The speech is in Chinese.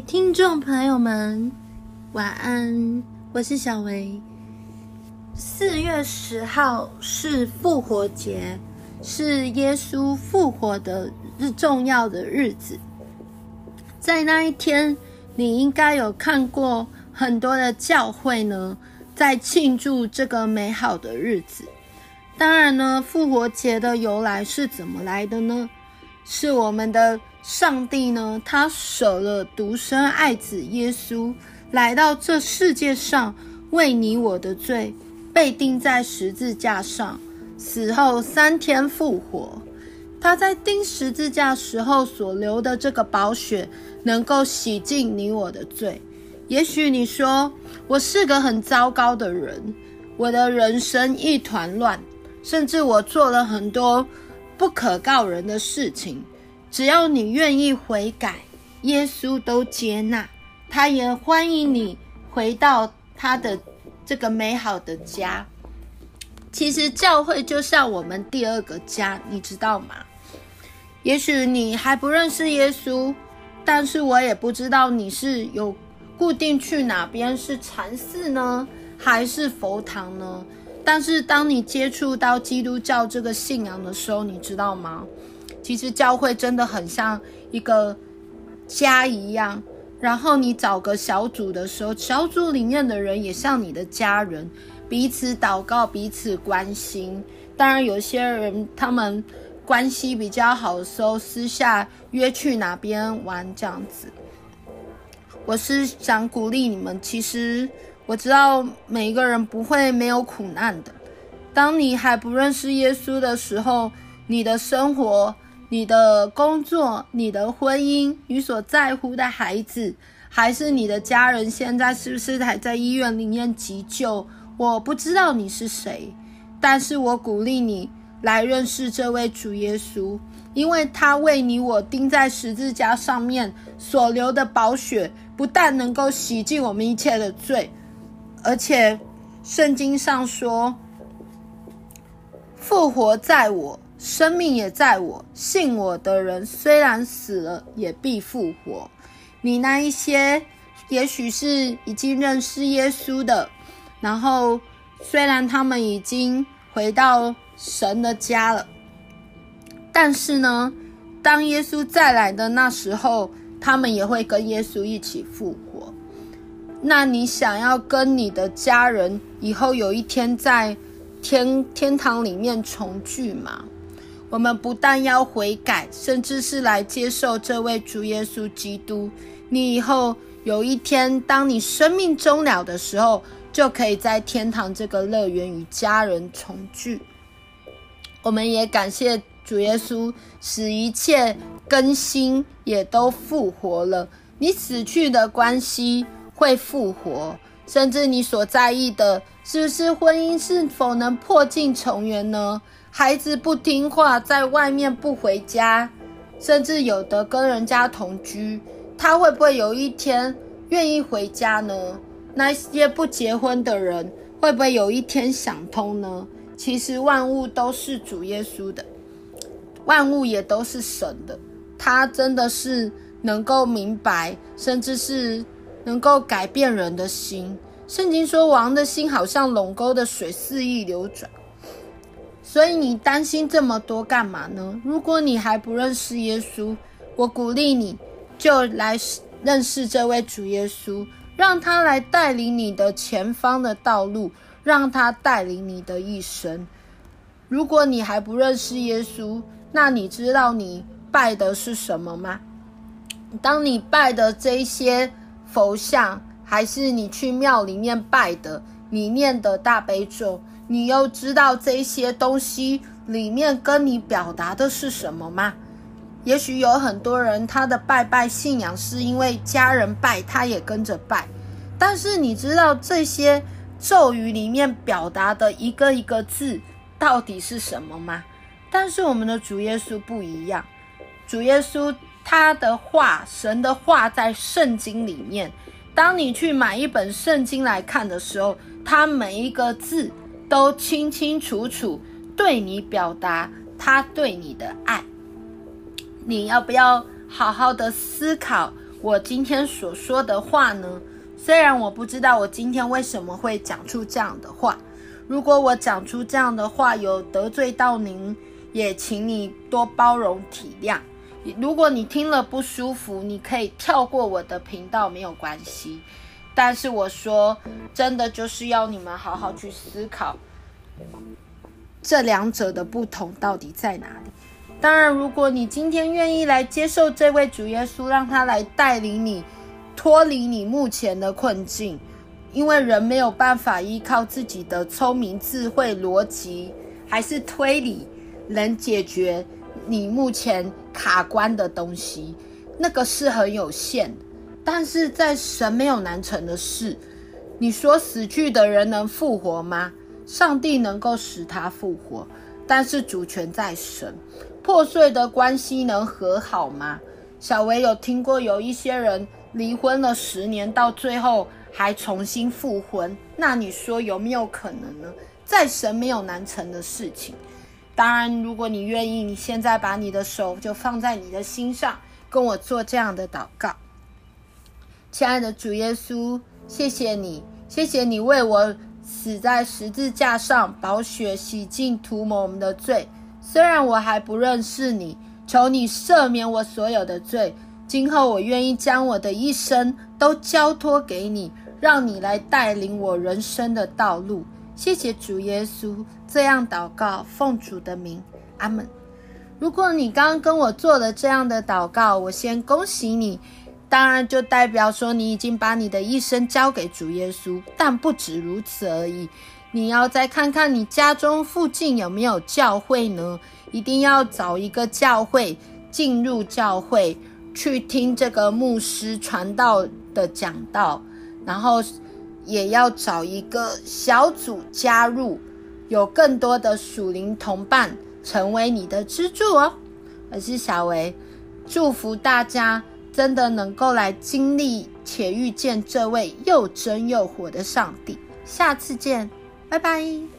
听众朋友们，晚安，我是小薇。四月十号是复活节，是耶稣复活的日重要的日子。在那一天，你应该有看过很多的教会呢，在庆祝这个美好的日子。当然呢，复活节的由来是怎么来的呢？是我们的上帝呢，他舍了独生爱子耶稣，来到这世界上，为你我的罪，被钉在十字架上，死后三天复活。他在钉十字架时候所流的这个宝血，能够洗净你我的罪。也许你说，我是个很糟糕的人，我的人生一团乱，甚至我做了很多。不可告人的事情，只要你愿意悔改，耶稣都接纳，他也欢迎你回到他的这个美好的家。其实教会就像我们第二个家，你知道吗？也许你还不认识耶稣，但是我也不知道你是有固定去哪边，是禅寺呢，还是佛堂呢？但是当你接触到基督教这个信仰的时候，你知道吗？其实教会真的很像一个家一样。然后你找个小组的时候，小组里面的人也像你的家人，彼此祷告，彼此关心。当然，有些人他们关系比较好的时候，私下约去哪边玩这样子。我是想鼓励你们，其实。我知道每一个人不会没有苦难的。当你还不认识耶稣的时候，你的生活、你的工作、你的婚姻、你所在乎的孩子，还是你的家人，现在是不是还在医院里面急救？我不知道你是谁，但是我鼓励你来认识这位主耶稣，因为他为你我钉在十字架上面所流的宝血，不但能够洗净我们一切的罪。而且，圣经上说：“复活在我，生命也在我。信我的人，虽然死了，也必复活。”你那一些，也许是已经认识耶稣的，然后虽然他们已经回到神的家了，但是呢，当耶稣再来的那时候，他们也会跟耶稣一起复活。那你想要跟你的家人以后有一天在天天堂里面重聚吗？我们不但要悔改，甚至是来接受这位主耶稣基督。你以后有一天，当你生命终了的时候，就可以在天堂这个乐园与家人重聚。我们也感谢主耶稣，使一切更新也都复活了。你死去的关系。会复活，甚至你所在意的，是不是婚姻是否能破镜重圆呢？孩子不听话，在外面不回家，甚至有的跟人家同居，他会不会有一天愿意回家呢？那些不结婚的人，会不会有一天想通呢？其实万物都是主耶稣的，万物也都是神的，他真的是能够明白，甚至是。能够改变人的心。圣经说，王的心好像龙沟的水肆意流转。所以你担心这么多干嘛呢？如果你还不认识耶稣，我鼓励你就来认识这位主耶稣，让他来带领你的前方的道路，让他带领你的一生。如果你还不认识耶稣，那你知道你拜的是什么吗？当你拜的这些。佛像，还是你去庙里面拜的，你念的大悲咒，你又知道这些东西里面跟你表达的是什么吗？也许有很多人他的拜拜信仰是因为家人拜，他也跟着拜，但是你知道这些咒语里面表达的一个一个字到底是什么吗？但是我们的主耶稣不一样，主耶稣。他的话，神的话在圣经里面。当你去买一本圣经来看的时候，他每一个字都清清楚楚对你表达他对你的爱。你要不要好好的思考，我今天所说的话呢？虽然我不知道我今天为什么会讲出这样的话，如果我讲出这样的话有得罪到您，也请你多包容体谅。如果你听了不舒服，你可以跳过我的频道，没有关系。但是我说真的，就是要你们好好去思考，这两者的不同到底在哪里。当然，如果你今天愿意来接受这位主耶稣，让他来带领你。脱离你目前的困境，因为人没有办法依靠自己的聪明、智慧、逻辑，还是推理，能解决你目前卡关的东西，那个是很有限。但是在神没有难成的事。你说死去的人能复活吗？上帝能够使他复活，但是主权在神。破碎的关系能和好吗？小维有听过有一些人。离婚了十年，到最后还重新复婚，那你说有没有可能呢？在神没有难成的事情。当然，如果你愿意，你现在把你的手就放在你的心上，跟我做这样的祷告。亲爱的主耶稣，谢谢你，谢谢你为我死在十字架上，宝血洗净涂抹我们的罪。虽然我还不认识你，求你赦免我所有的罪。今后我愿意将我的一生都交托给你，让你来带领我人生的道路。谢谢主耶稣，这样祷告，奉主的名，阿门。如果你刚刚跟我做了这样的祷告，我先恭喜你，当然就代表说你已经把你的一生交给主耶稣。但不止如此而已，你要再看看你家中附近有没有教会呢？一定要找一个教会，进入教会。去听这个牧师传道的讲道，然后也要找一个小组加入，有更多的属灵同伴成为你的支柱哦。我是小薇，祝福大家真的能够来经历且遇见这位又真又活的上帝。下次见，拜拜。